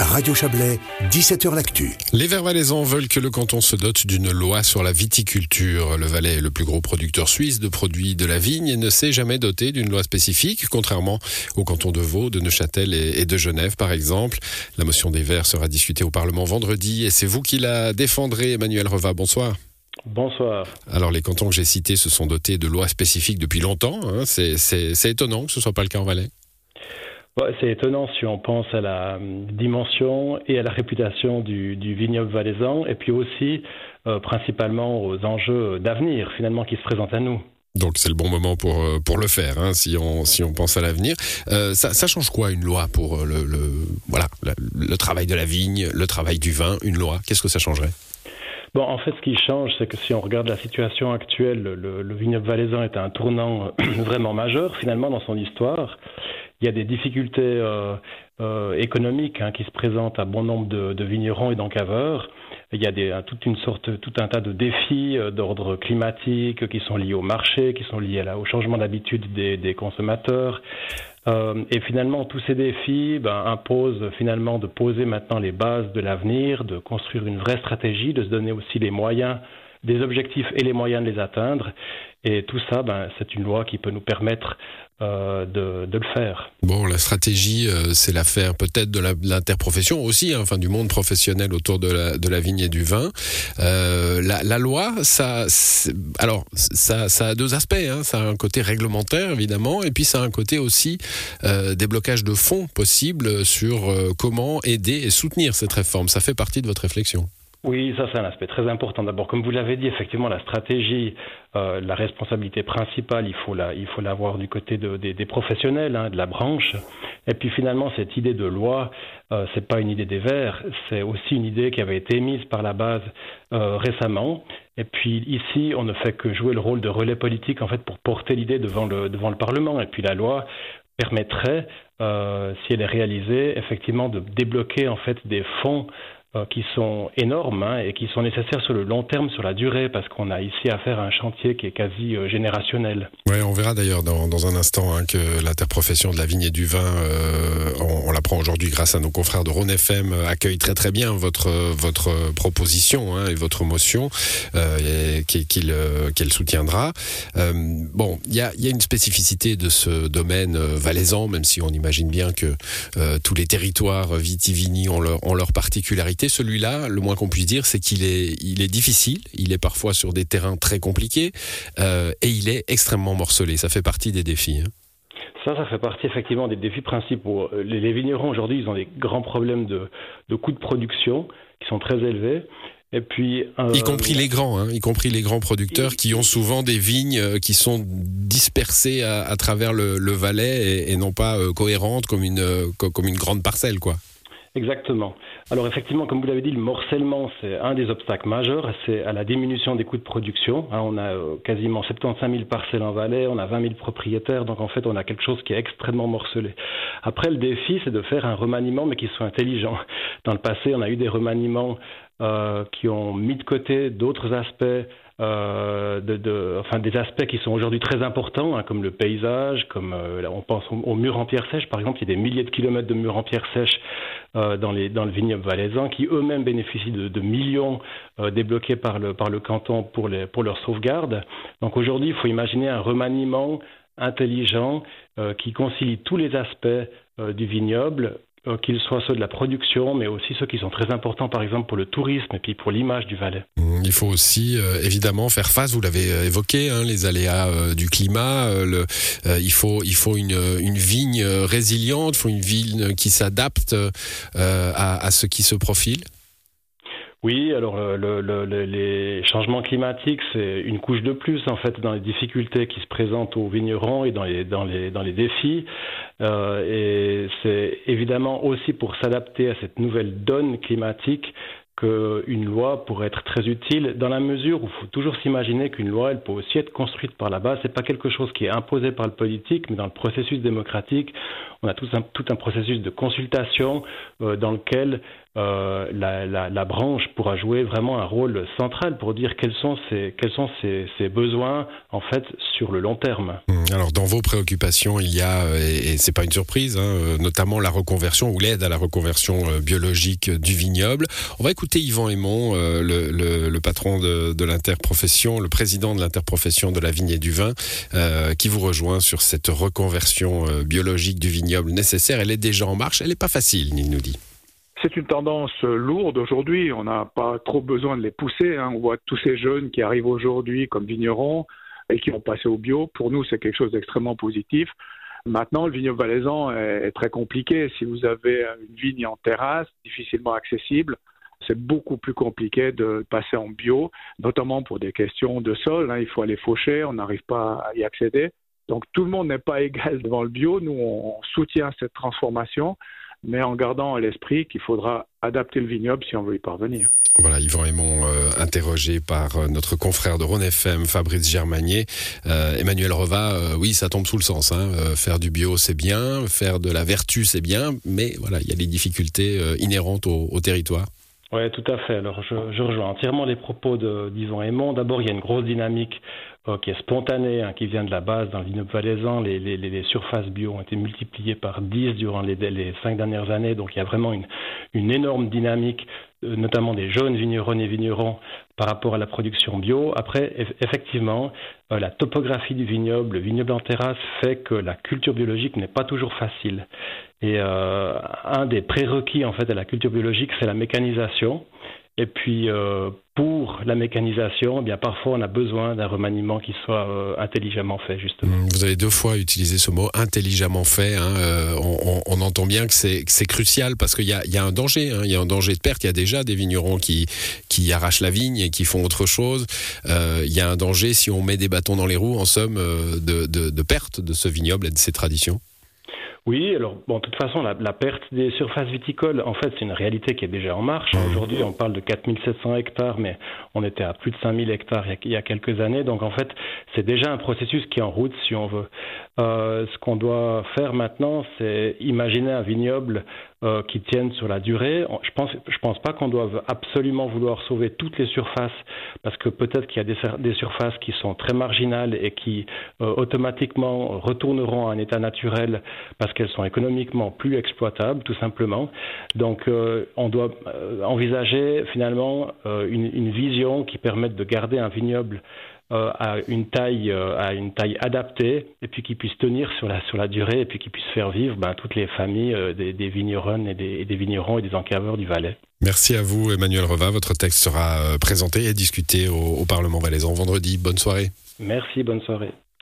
Radio Chablais, 17h L'Actu. Les Verts valaisans veulent que le canton se dote d'une loi sur la viticulture. Le Valais est le plus gros producteur suisse de produits de la vigne et ne s'est jamais doté d'une loi spécifique, contrairement aux cantons de Vaud, de Neuchâtel et de Genève, par exemple. La motion des Verts sera discutée au Parlement vendredi et c'est vous qui la défendrez, Emmanuel Reva. Bonsoir. Bonsoir. Alors, les cantons que j'ai cités se sont dotés de lois spécifiques depuis longtemps. Hein. C'est étonnant que ce ne soit pas le cas en Valais. C'est étonnant si on pense à la dimension et à la réputation du, vignoble valaisan, et puis aussi euh, principalement aux enjeux d'avenir finalement qui se présentent à nous. Donc c'est le bon moment pour, euh, pour le faire, hein, si, on, si on pense à l'avenir. Euh, ça, change quoi une loi pour le, voilà, le travail de la vigne, le travail du vin, une loi? Qu'est-ce que ça changerait? Bon, en fait, ce qui change, c'est que si on regarde la situation actuelle, le, le vignoble valaisan est à un tournant vraiment majeur, finalement, dans son histoire. Il y a des difficultés euh, euh, économiques hein, qui se présentent à bon nombre de, vignerons et d'encaveurs. Il y a toute une sorte, tout un tas de défis euh, d'ordre climatique qui sont liés au marché, qui sont liés au changement d'habitude des, consommateurs. Et finalement, tous ces défis ben, imposent finalement de poser maintenant les bases de l'avenir, de construire une vraie stratégie, de se donner aussi les moyens des objectifs et les moyens de les atteindre. Et tout ça, ben, c'est une loi qui peut nous permettre euh, de, de, le faire. Bon, la stratégie, euh, c'est l'affaire peut-être de l'interprofession aussi, hein, enfin du monde professionnel autour de la, de la vigne et du vin. Euh, la, loi, ça, alors ça, ça a deux aspects. Hein. Ça a un côté réglementaire évidemment, et puis ça a un côté aussi euh, déblocage de fonds possibles sur comment aider et soutenir cette réforme. Ça fait partie de votre réflexion. Oui, ça c'est un aspect très important. D'abord, comme vous l'avez dit, effectivement, la stratégie, euh, la responsabilité principale, il faut la, il faut l'avoir du côté de, des, professionnels, hein, de la branche. Et puis finalement, cette idée de loi, euh, c'est pas une idée des Verts, c'est aussi une idée qui avait été émise par la base euh, récemment. Et puis ici, on ne fait que jouer le rôle de relais politique en fait pour porter l'idée devant le devant le Parlement. Et puis la loi permettrait, euh, si elle est réalisée, effectivement de débloquer en fait des fonds qui sont énormes hein, et qui sont nécessaires sur le long terme, sur la durée, parce qu'on a ici affaire à un chantier qui est quasi euh, générationnel. Oui, on verra d'ailleurs dans, un instant hein, que l'interprofession de la vigne et du vin, euh, on, on l'apprend aujourd'hui grâce à nos confrères de Rhône FM, accueille très très bien votre, votre proposition hein, et votre motion euh, qu'elle soutiendra. Euh, bon, il y a, y a, une spécificité de ce domaine valaisan, même si on imagine bien que tous les territoires vitivini ont leur, ont leur particularité celui-là, le moins qu'on puisse dire, c'est qu'il est, il est difficile, il est parfois sur des terrains très compliqués euh, et il est extrêmement morcelé. Ça fait partie des défis. Hein. Ça, ça fait partie effectivement des défis principaux. Les, vignerons aujourd'hui, ils ont des grands problèmes de, coûts de production qui sont très élevés. Et puis, euh, y compris les grands, hein, y compris les grands producteurs qui ont souvent des vignes euh, qui sont dispersées à, travers le, Valais et, non pas cohérentes comme une, comme une grande parcelle, quoi. Exactement. Alors effectivement, comme vous l'avez dit, le morcellement, c'est un des obstacles majeurs. C'est à la diminution des coûts de production. Hein, on a euh, quasiment 75 000 parcelles en Valais, on a 20 000 propriétaires, donc en fait, on a quelque chose qui est extrêmement morcelé. Après, le défi, c'est de faire un remaniement, mais qui soit intelligent. Dans le passé, on a eu des remaniements euh, qui ont mis de côté d'autres aspects euh, enfin des aspects qui sont aujourd'hui très importants, hein, comme le paysage, comme euh, on pense aux, murs en pierre sèche, par exemple, il y a des milliers de kilomètres de murs en pierre sèche euh, dans, le vignoble valaisan, qui eux-mêmes bénéficient de, millions débloqués par le, canton pour, pour leur sauvegarde. Donc aujourd'hui, il faut imaginer un remaniement intelligent qui concilie tous les aspects du vignoble qu'ils soient ceux de la production, mais aussi ceux qui sont très importants, par exemple, pour le tourisme et puis pour l'image du Valais. Il faut aussi, euh, évidemment, faire face, vous l'avez euh, évoqué, hein, les aléas du climat. Le, il faut, il faut une, une, vigne résiliente, il faut une vigne qui s'adapte à, à ce qui se profile. Oui, alors le, le, les changements climatiques, c'est une couche de plus en fait dans les difficultés qui se présentent aux vignerons et dans les, dans les, dans les défis. Euh, et c'est évidemment aussi pour s'adapter à cette nouvelle donne climatique qu'une loi pourrait être très utile dans la mesure où il faut toujours s'imaginer qu'une loi, elle peut aussi être construite par la base. C'est pas quelque chose qui est imposé par le politique, mais dans le processus démocratique, on a tout un, processus de consultation euh, dans lequel euh, la, branche pourra jouer vraiment un rôle central pour dire quels sont ses, besoins en fait sur le long terme. Hum, alors dans vos préoccupations, il y a et, c'est pas une surprise, hein, notamment la reconversion ou l'aide à la reconversion biologique du vignoble. On va écouter Yvan Aymon, le, patron de l'interprofession, le président de l'interprofession de la vigne et du vin, qui vous rejoint sur cette reconversion biologique du vignoble nécessaire. Elle est déjà en marche. Elle n'est pas facile, il nous dit. C'est une tendance lourde aujourd'hui. On n'a pas trop besoin de les pousser. Hein. On voit tous ces jeunes qui arrivent aujourd'hui comme vignerons et qui ont passé au bio. Pour nous, c'est quelque chose d'extrêmement positif. Maintenant, le vignoble valaisan est, très compliqué. Si vous avez une vigne en terrasse, difficilement accessible, c'est beaucoup plus compliqué de passer en bio, notamment pour des questions de sol. Hein. Il faut aller faucher, on n'arrive pas à y accéder. Donc tout le monde n'est pas égal devant le bio. Nous, on soutient cette transformation, mais en gardant à l'esprit qu'il faudra adapter le vignoble si on veut y parvenir. Voilà, Yvan Aymon, euh, interrogé par euh, notre confrère de Rhône FM, Fabrice Germanier. Euh, Emmanuel Reva, oui, ça tombe sous le sens. Hein. faire du bio, c'est bien. Faire de la vertu, c'est bien. Mais voilà, il y a des difficultés inhérentes au, au territoire. Oui, tout à fait. Alors, je, je rejoins entièrement les propos d'Yvan Aymon. D'abord, il y a une grosse dynamique est spontanée, hein, qui vient de la base dans le vignoble valaisan. Les, surfaces bio ont été multipliées par 10 durant les, les cinq dernières années. Donc, il y a vraiment une, énorme dynamique euh, notamment des jeunes vignerons et vignerons par rapport à la production bio. Après, effectivement, euh, la topographie du vignoble, le vignoble en terrasse, fait que la culture biologique n'est pas toujours facile. Et euh, un des prérequis en fait à la culture biologique, c'est la mécanisation. Et puis, euh, pour la mécanisation, eh bien parfois on a besoin d'un remaniement qui soit euh, intelligemment fait, justement. Vous avez deux fois utilisé ce mot intelligemment fait. Hein. Euh, on, on, entend bien que c'est crucial parce qu'il y, y a, un danger. Hein. Il y a un danger de perte. Il y a déjà des vignerons qui, qui arrachent la vigne et qui font autre chose. il y a un danger si on met des bâtons dans les roues, en somme, de, de, de perte de ce vignoble et de ses traditions. Oui, alors bon, de toute façon, la, la, perte des surfaces viticoles, en fait, c'est une réalité qui est déjà en marche. Mmh. Aujourd'hui, on parle de 4700 hectares, mais on était à plus de 5000 hectares il y, a, quelques années. Donc, en fait, c'est déjà un processus qui est en route, si on veut. Euh, ce qu'on doit faire maintenant, c'est imaginer un vignoble euh, qui tienne sur la durée. Je pense, je pense pas qu'on doive absolument vouloir sauver toutes les surfaces, parce que peut-être qu'il y a des, des, surfaces qui sont très marginales et qui euh, automatiquement retourneront à un état naturel parce qu'elles sont économiquement plus exploitables, tout simplement. Donc, euh, on doit euh, envisager finalement euh, une, une, vision qui permette de garder un vignoble à une taille à une taille adaptée et puis qui puisse tenir sur la sur la durée et puis qui puisse faire vivre ben, toutes les familles des, des vignerons et des, des, vignerons et des encaveurs du Valais. Merci à vous Emmanuel Reva. Votre texte sera présenté et discuté au, au Parlement valaisan vendredi. Bonne soirée. Merci, bonne soirée.